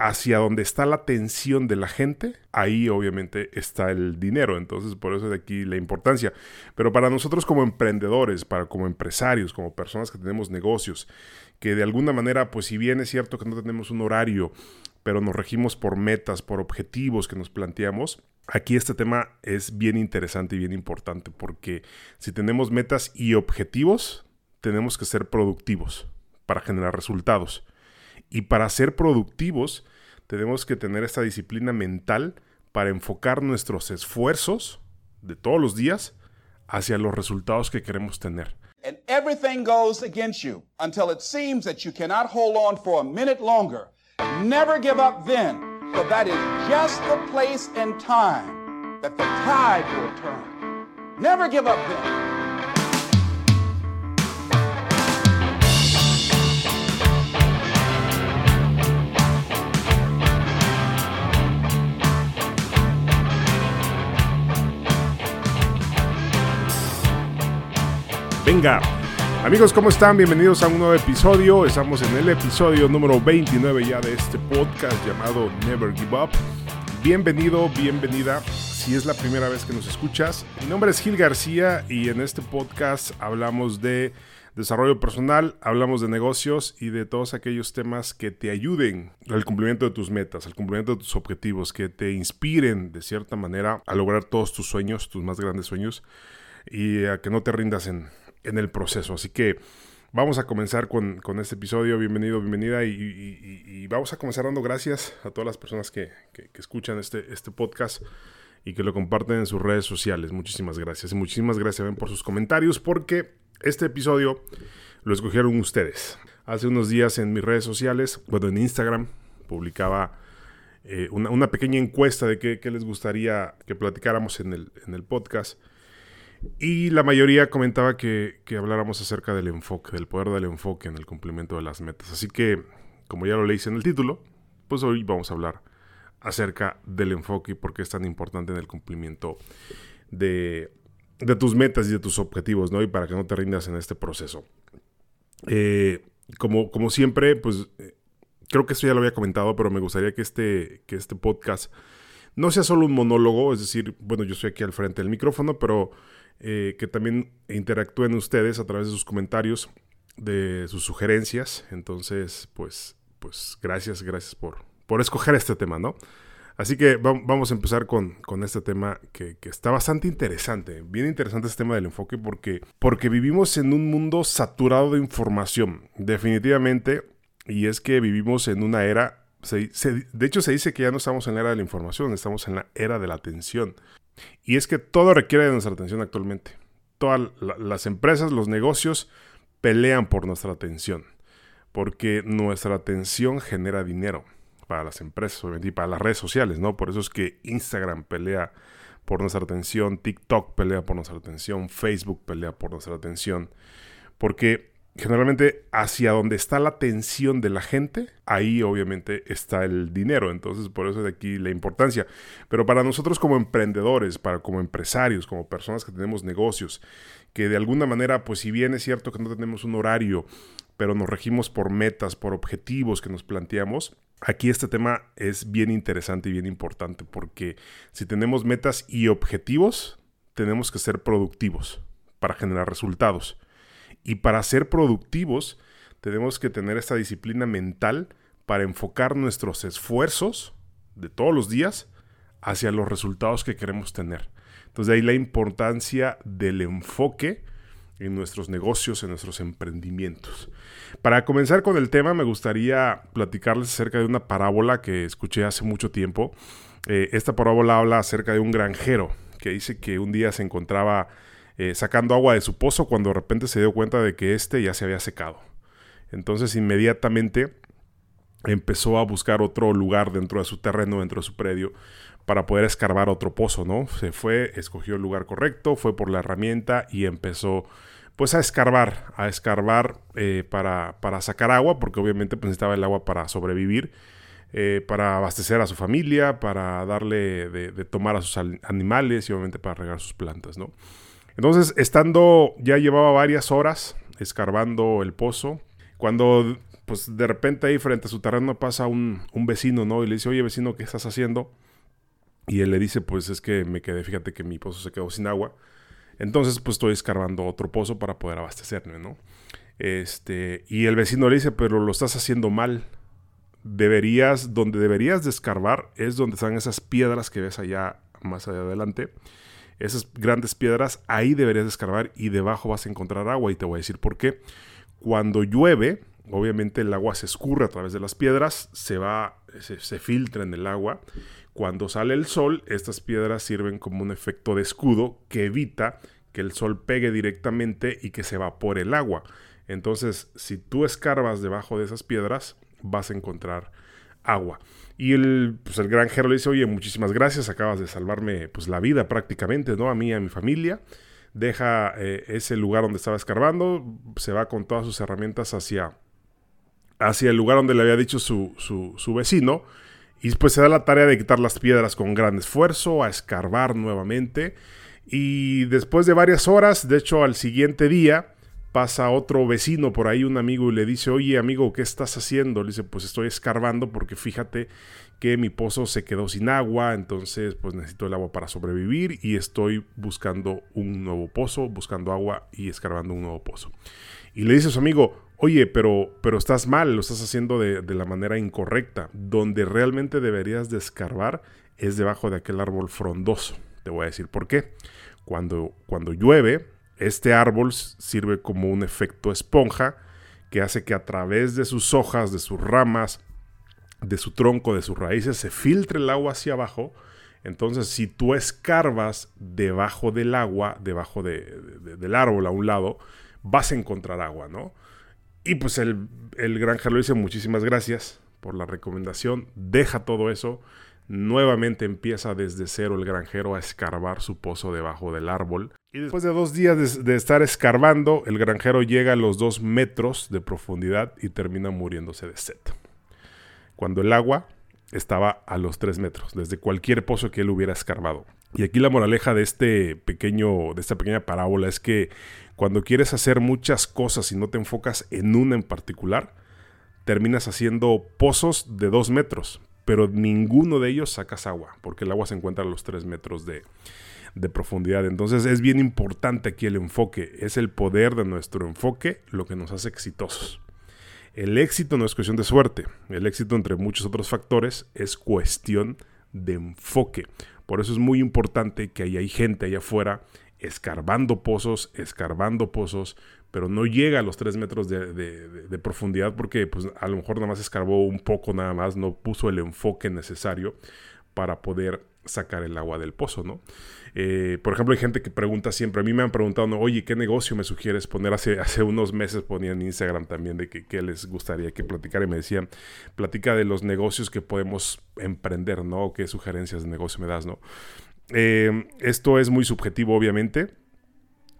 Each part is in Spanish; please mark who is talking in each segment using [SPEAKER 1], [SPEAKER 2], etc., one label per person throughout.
[SPEAKER 1] hacia donde está la atención de la gente, ahí obviamente está el dinero. Entonces, por eso de aquí la importancia. Pero para nosotros como emprendedores, para como empresarios, como personas que tenemos negocios, que de alguna manera, pues si bien es cierto que no tenemos un horario, pero nos regimos por metas, por objetivos que nos planteamos, aquí este tema es bien interesante y bien importante, porque si tenemos metas y objetivos, tenemos que ser productivos para generar resultados. Y para ser productivos, tenemos que tener esta disciplina mental para enfocar nuestros esfuerzos de todos los días hacia los resultados que queremos tener.
[SPEAKER 2] And everything goes against you until it seems that you cannot hold on for a minute longer. Never give up then, for that is just the place and time that the tide will turn. Never give up then.
[SPEAKER 1] Venga. Amigos, ¿cómo están? Bienvenidos a un nuevo episodio. Estamos en el episodio número 29 ya de este podcast llamado Never Give Up. Bienvenido, bienvenida. Si es la primera vez que nos escuchas, mi nombre es Gil García y en este podcast hablamos de desarrollo personal, hablamos de negocios y de todos aquellos temas que te ayuden al cumplimiento de tus metas, al cumplimiento de tus objetivos, que te inspiren de cierta manera a lograr todos tus sueños, tus más grandes sueños y a que no te rindas en, en el proceso. Así que vamos a comenzar con, este episodio. Bienvenido, bienvenida. Y, vamos a comenzar dando gracias a todas las personas que, escuchan este, este podcast y que lo comparten en sus redes sociales. Muchísimas gracias. Y muchísimas gracias por sus comentarios porque este episodio lo escogieron ustedes. Hace unos días en mis redes sociales, bueno, en Instagram, publicaba eh, una, pequeña encuesta de qué, les gustaría que platicáramos en el, en el podcast. Y la mayoría comentaba que, habláramos acerca del enfoque, del poder del enfoque en el cumplimiento de las metas. Así que, como ya lo leí en el título, pues hoy vamos a hablar acerca del enfoque y por qué es tan importante en el cumplimiento de, tus metas y de tus objetivos, ¿no? Y para que no te rindas en este proceso. Eh, como, como siempre, pues eh, creo que esto ya lo había comentado, pero me gustaría que este, que este podcast no sea solo un monólogo, es decir, bueno, yo estoy aquí al frente del micrófono, pero eh, que también interactúen ustedes a través de sus comentarios, de sus sugerencias. Entonces, pues, pues gracias, gracias por, por escoger este tema, ¿no? Así que vamos a empezar con, este tema que, está bastante interesante, bien interesante este tema del enfoque porque, porque vivimos en un mundo saturado de información, definitivamente, y es que vivimos en una era, de hecho se dice que ya no estamos en la era de la información, estamos en la era de la atención. Y es que todo requiere de nuestra atención actualmente. Todas las empresas, los negocios pelean por nuestra atención. Porque nuestra atención genera dinero para las empresas, y para las redes sociales, ¿no? Por eso es que Instagram pelea por nuestra atención, TikTok pelea por nuestra atención, Facebook pelea por nuestra atención. Porque generalmente hacia donde está la atención de la gente, ahí obviamente está el dinero. Entonces, por eso de aquí la importancia. Pero para nosotros como emprendedores, para como empresarios, como personas que tenemos negocios, que de alguna manera, pues si bien es cierto que no tenemos un horario, pero nos regimos por metas, por objetivos que nos planteamos, aquí este tema es bien interesante y bien importante porque si tenemos metas y objetivos, tenemos que ser productivos para generar resultados. Y para ser productivos, tenemos que tener esta disciplina mental para enfocar nuestros esfuerzos de todos los días hacia los resultados que queremos tener. Entonces, de ahí la importancia del enfoque en nuestros negocios, en nuestros emprendimientos. Para comenzar con el tema, me gustaría platicarles acerca de una parábola que escuché hace mucho tiempo. Eh, esta parábola habla acerca de un granjero que dice que un día se encontraba eh, sacando agua de su pozo cuando de repente se dio cuenta de que este ya se había secado. Entonces inmediatamente empezó a buscar otro lugar dentro de su terreno, dentro de su predio, para poder escarbar otro pozo, ¿no? Se fue, escogió el lugar correcto, fue por la herramienta y empezó pues a escarbar, a escarbar eh, para, para, sacar agua, porque obviamente pues, necesitaba el agua para sobrevivir, eh, para abastecer a su familia, para darle de, de tomar a sus animales y obviamente para regar sus plantas, ¿no? Entonces, estando, ya llevaba varias horas escarbando el pozo, cuando pues de repente ahí frente a su terreno pasa un, un vecino, ¿no? Y le dice, oye vecino, ¿qué estás haciendo? Y él le dice, pues es que me quedé, fíjate que mi pozo se quedó sin agua. Entonces, pues estoy escarbando otro pozo para poder abastecerme, ¿no? Este, y el vecino le dice, pero lo estás haciendo mal. Deberías, donde deberías de escarbar es donde están esas piedras que ves allá más allá adelante. Esas grandes piedras, ahí deberías de escarbar y debajo vas a encontrar agua. Y te voy a decir por qué. Cuando llueve, obviamente el agua se escurre a través de las piedras, se va, se, se filtra en el agua cuando sale el sol, estas piedras sirven como un efecto de escudo que evita que el sol pegue directamente y que se evapore el agua. Entonces, si tú escarbas debajo de esas piedras, vas a encontrar agua. Y el, pues el granjero le dice, oye, muchísimas gracias, acabas de salvarme pues, la vida prácticamente, ¿no? A mí y a mi familia. Deja eh, ese lugar donde estaba escarbando, se va con todas sus herramientas hacia, hacia el lugar donde le había dicho su, su, su vecino y después se da la tarea de quitar las piedras con gran esfuerzo, a escarbar nuevamente. Y después de varias horas, de hecho al siguiente día, pasa otro vecino por ahí, un amigo, y le dice, oye amigo, ¿qué estás haciendo? Le dice, pues estoy escarbando porque fíjate que mi pozo se quedó sin agua, entonces pues necesito el agua para sobrevivir y estoy buscando un nuevo pozo, buscando agua y escarbando un nuevo pozo. Y le dice a su amigo, oye, pero, pero estás mal, lo estás haciendo de, la manera incorrecta. Donde realmente deberías de escarbar es debajo de aquel árbol frondoso. Te voy a decir por qué. Cuando, cuando llueve, este árbol sirve como un efecto esponja que hace que a través de sus hojas, de sus ramas, de su tronco, de sus raíces, se filtre el agua hacia abajo. Entonces, si tú escarbas debajo del agua, debajo del árbol a un lado, vas a encontrar agua, ¿no? Y pues el, el granjero dice muchísimas gracias por la recomendación, deja todo eso, nuevamente empieza desde cero el granjero a escarbar su pozo debajo del árbol. Y después de dos días de, estar escarbando, el granjero llega a los dos metros de profundidad y termina muriéndose de sed. Cuando el agua estaba a los tres metros, desde cualquier pozo que él hubiera escarbado. Y aquí la moraleja de este pequeño, de esta pequeña parábola es que cuando quieres hacer muchas cosas y no te enfocas en una en particular, terminas haciendo pozos de dos metros, pero ninguno de ellos sacas agua, porque el agua se encuentra a los tres metros de, de profundidad. Entonces es bien importante aquí el enfoque, es el poder de nuestro enfoque lo que nos hace exitosos. El éxito no es cuestión de suerte, el éxito entre muchos otros factores es cuestión de enfoque. Por eso es muy importante que ahí hay gente allá afuera escarbando pozos, escarbando pozos, pero no llega a los 3 metros de, profundidad porque pues, a lo mejor nada más escarbó un poco nada más, no puso el enfoque necesario para poder sacar el agua del pozo, ¿no? Eh, por ejemplo, hay gente que pregunta siempre, a mí me han preguntado, oye, ¿qué negocio me sugieres poner? Hace, hace unos meses ponía en Instagram también de que, les gustaría que platicara y me decían, platica de los negocios que podemos emprender, ¿no? ¿Qué sugerencias de negocio me das, ¿no? Eh, esto es muy subjetivo, obviamente.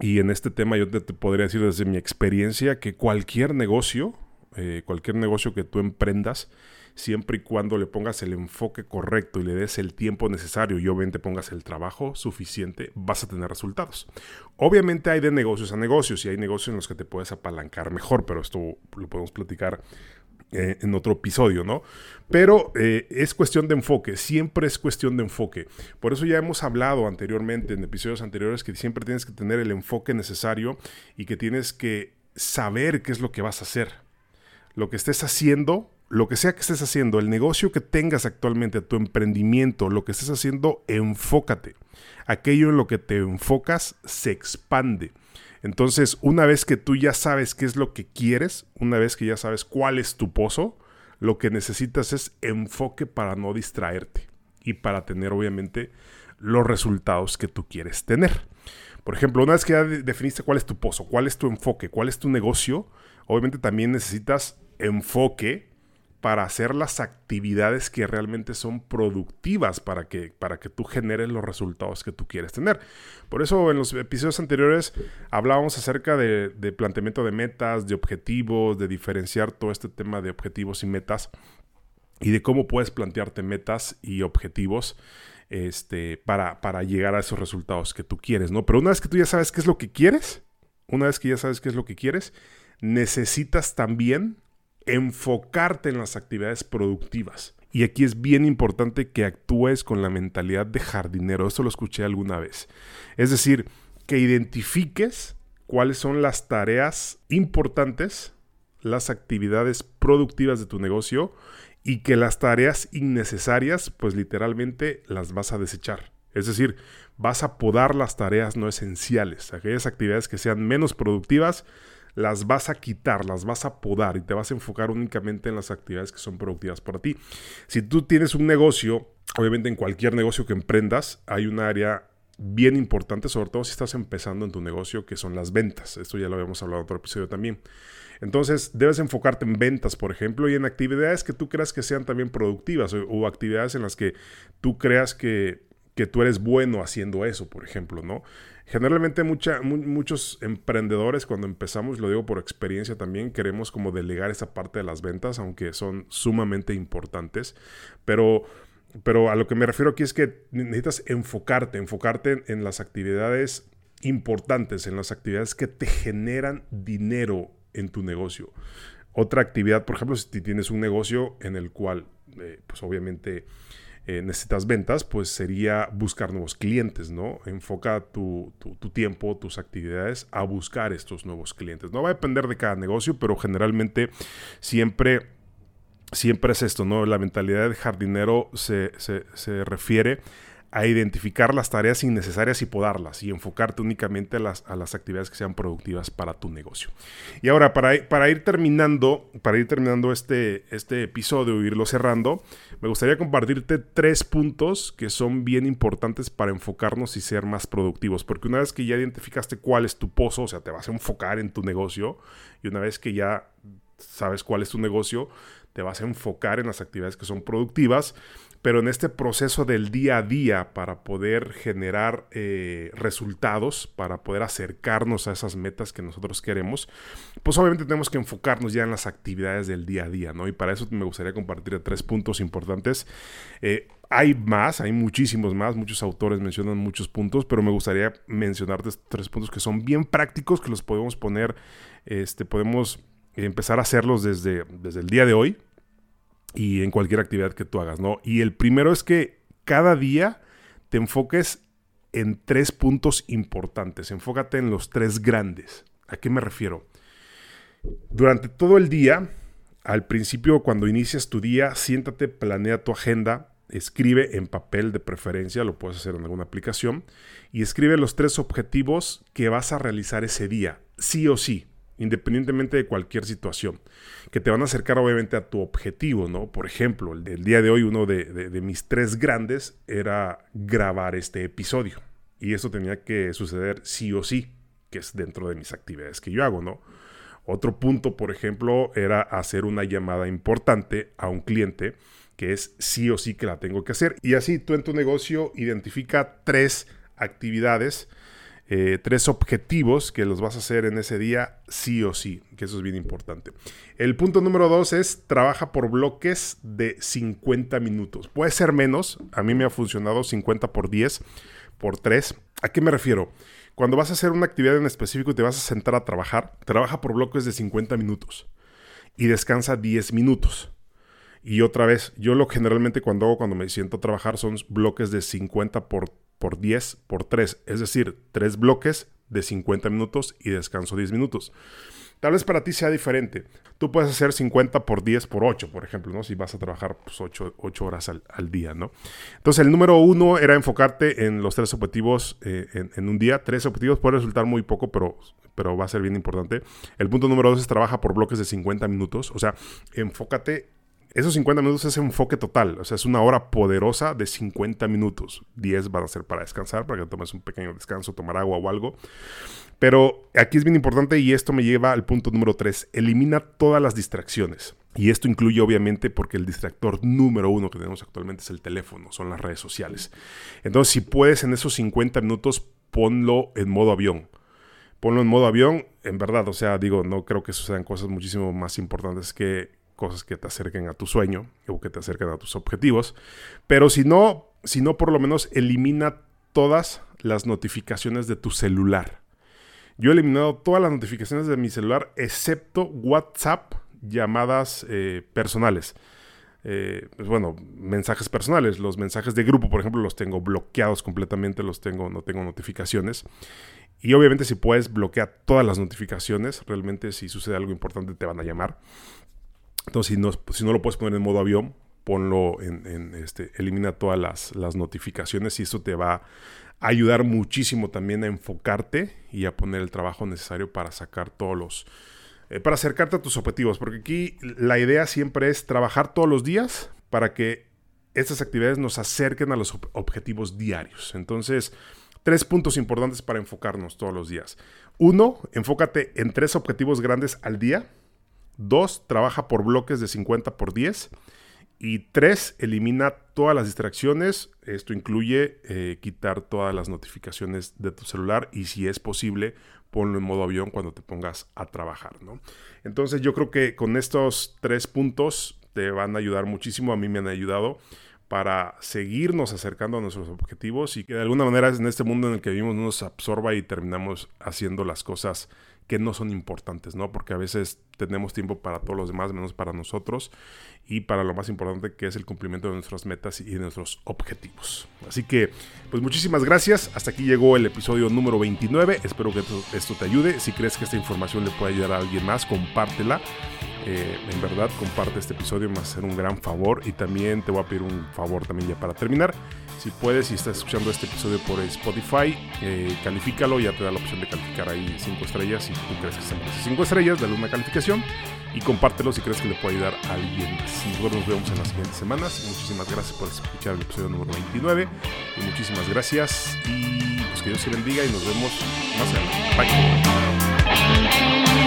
[SPEAKER 1] Y en este tema yo te, podría decir desde mi experiencia que cualquier negocio, eh, cualquier negocio que tú emprendas, siempre y cuando le pongas el enfoque correcto y le des el tiempo necesario y obviamente pongas el trabajo suficiente, vas a tener resultados. Obviamente hay de negocios a negocios y hay negocios en los que te puedes apalancar mejor, pero esto lo podemos platicar eh, en otro episodio, ¿no? Pero eh, es cuestión de enfoque, siempre es cuestión de enfoque. Por eso ya hemos hablado anteriormente, en episodios anteriores, que siempre tienes que tener el enfoque necesario y que tienes que saber qué es lo que vas a hacer. Lo que estés haciendo, lo que sea que estés haciendo, el negocio que tengas actualmente, tu emprendimiento, lo que estés haciendo, enfócate. Aquello en lo que te enfocas se expande. Entonces, una vez que tú ya sabes qué es lo que quieres, una vez que ya sabes cuál es tu pozo, lo que necesitas es enfoque para no distraerte y para tener obviamente los resultados que tú quieres tener. Por ejemplo, una vez que ya definiste cuál es tu pozo, cuál es tu enfoque, cuál es tu negocio, obviamente también necesitas enfoque para hacer las actividades que realmente son productivas para que, para que tú generes los resultados que tú quieres tener. Por eso en los episodios anteriores hablábamos acerca de, planteamiento de metas, de objetivos, de diferenciar todo este tema de objetivos y metas y de cómo puedes plantearte metas y objetivos este, para, para llegar a esos resultados que tú quieres, ¿no? Pero una vez que tú ya sabes qué es lo que quieres, una vez que ya sabes qué es lo que quieres, necesitas también enfocarte en las actividades productivas. Y aquí es bien importante que actúes con la mentalidad de jardinero. Esto lo escuché alguna vez. Es decir, que identifiques cuáles son las tareas importantes, las actividades productivas de tu negocio y que las tareas innecesarias, pues literalmente las vas a desechar. Es decir, vas a podar las tareas no esenciales, aquellas actividades que sean menos productivas, las vas a quitar, las vas a podar y te vas a enfocar únicamente en las actividades que son productivas para ti. Si tú tienes un negocio, obviamente en cualquier negocio que emprendas, hay un área bien importante, sobre todo si estás empezando en tu negocio, que son las ventas. Esto ya lo habíamos hablado en otro episodio también. Entonces, debes enfocarte en ventas, por ejemplo, y en actividades que tú creas que sean también productivas o, actividades en las que tú creas que, que, tú eres bueno haciendo eso, por ejemplo, ¿no? Generalmente mucha, muchos emprendedores cuando empezamos, lo digo por experiencia también, queremos como delegar esa parte de las ventas, aunque son sumamente importantes, pero, pero a lo que me refiero aquí es que necesitas enfocarte, enfocarte en, las actividades importantes, en las actividades que te generan dinero en tu negocio. Otra actividad, por ejemplo, si tienes un negocio en el cual, eh, pues obviamente eh, necesitas ventas, pues sería buscar nuevos clientes, ¿no? Enfoca tu, tiempo, tus actividades a buscar estos nuevos clientes. No va a depender de cada negocio, pero generalmente siempre, siempre es esto, ¿no? La mentalidad de jardinero se, se refiere a identificar las tareas innecesarias y podarlas y enfocarte únicamente a las, a las actividades que sean productivas para tu negocio. Y ahora, para, para ir terminando, para ir terminando este, este episodio e irlo cerrando, me gustaría compartirte tres puntos que son bien importantes para enfocarnos y ser más productivos. Porque una vez que ya identificaste cuál es tu pozo, o sea, te vas a enfocar en tu negocio, y una vez que ya sabes cuál es tu negocio, te vas a enfocar en las actividades que son productivas pero en este proceso del día a día para poder generar eh, resultados, para poder acercarnos a esas metas que nosotros queremos, pues obviamente tenemos que enfocarnos ya en las actividades del día a día, ¿no? Y para eso me gustaría compartir tres puntos importantes. Eh, hay más, hay muchísimos más, muchos autores mencionan muchos puntos, pero me gustaría mencionarte tres puntos que son bien prácticos, que los podemos poner, este, podemos empezar a hacerlos desde, desde el día de hoy, y en cualquier actividad que tú hagas, ¿no? Y el primero es que cada día te enfoques en tres puntos importantes. Enfócate en los tres grandes. ¿A qué me refiero? Durante todo el día, al principio, cuando inicias tu día, siéntate, planea tu agenda, escribe en papel de preferencia, lo puedes hacer en alguna aplicación, y escribe los tres objetivos que vas a realizar ese día, sí o sí independientemente de cualquier situación, que te van a acercar obviamente a tu objetivo, ¿no? Por ejemplo, el, día de hoy uno de, mis tres grandes era grabar este episodio. Y eso tenía que suceder sí o sí, que es dentro de mis actividades que yo hago, ¿no? Otro punto, por ejemplo, era hacer una llamada importante a un cliente, que es sí o sí que la tengo que hacer. Y así tú en tu negocio identifica tres actividades eh, tres objetivos que los vas a hacer en ese día sí o sí, que eso es bien importante. El punto número dos es trabaja por bloques de 50 minutos. Puede ser menos, a mí me ha funcionado 50 por 10 por 3. ¿A qué me refiero? Cuando vas a hacer una actividad en específico y te vas a sentar a trabajar, trabaja por bloques de 50 minutos y descansa 10 minutos. Y otra vez, yo lo generalmente cuando hago cuando me siento a trabajar son bloques de 50 por por 10 por 3, es decir, 3 bloques de 50 minutos y descanso 10 minutos. Tal vez para ti sea diferente. Tú puedes hacer 50 por 10 por 8, por ejemplo, ¿no? Si vas a trabajar pues, 8, horas al, día, ¿no? Entonces, el número uno era enfocarte en los tres objetivos eh, en, un día. Tres objetivos puede resultar muy poco, pero, pero va a ser bien importante. El punto número dos es trabaja por bloques de 50 minutos. O sea, enfócate esos 50 minutos es enfoque total, o sea, es una hora poderosa de 50 minutos. 10 van a ser para descansar, para que tomes un pequeño descanso, tomar agua o algo. Pero aquí es bien importante y esto me lleva al punto número 3. Elimina todas las distracciones. Y esto incluye obviamente porque el distractor número uno que tenemos actualmente es el teléfono, son las redes sociales. Entonces, si puedes en esos 50 minutos, ponlo en modo avión ponlo en modo avión, en verdad, o sea, digo, no creo que sucedan cosas muchísimo más importantes que cosas que te acerquen a tu sueño o que te acerquen a tus objetivos. Pero si no, si no, por lo menos elimina todas las notificaciones de tu celular. Yo he eliminado todas las notificaciones de mi celular excepto WhatsApp llamadas eh, personales. Eh, pues bueno, mensajes personales. Los mensajes de grupo, por ejemplo, los tengo bloqueados completamente, los tengo, no tengo notificaciones. Y obviamente si puedes bloquear todas las notificaciones, realmente si sucede algo importante te van a llamar. Entonces si no, si no lo puedes poner en modo avión, ponlo en, este, elimina todas las, las, notificaciones y eso te va a ayudar muchísimo también a enfocarte y a poner el trabajo necesario para sacar todos los, eh, para acercarte a tus objetivos, porque aquí la idea siempre es trabajar todos los días para que estas actividades nos acerquen a los objetivos diarios. Entonces, tres puntos importantes para enfocarnos todos los días. Uno, enfócate en tres objetivos grandes al día. Dos, trabaja por bloques de 50 por 10. Y tres, elimina todas las distracciones. Esto incluye eh, quitar todas las notificaciones de tu celular y si es posible, ponlo en modo avión cuando te pongas a trabajar, ¿no? Entonces yo creo que con estos tres puntos te van a ayudar muchísimo, a mí me han ayudado para seguirnos acercando a nuestros objetivos y que de alguna manera en este mundo en el que vivimos no nos absorba y terminamos haciendo las cosas que no son importantes, ¿no? Porque a veces tenemos tiempo para todos los demás, menos para nosotros y para lo más importante que es el cumplimiento de nuestras metas y de nuestros objetivos. Así que, pues muchísimas gracias. Hasta aquí llegó el episodio número 29. Espero que esto, te ayude. Si crees que esta información le puede ayudar a alguien más, compártela. Eh, en verdad, comparte este episodio, me va a hacer un gran favor. Y también te voy a pedir un favor también ya para terminar. Si puedes, si estás escuchando este episodio por Spotify, eh, califícalo, ya te da la opción de calificar ahí 5 estrellas. Si tú crees que se merece 5 estrellas, dale una calificación y compártelo si crees que le puede ayudar a alguien. Nosotros nos vemos en las siguientes semanas. Muchísimas gracias por escuchar el episodio número 29 y muchísimas gracias y pues que Dios te bendiga y nos vemos más adelante. Bye.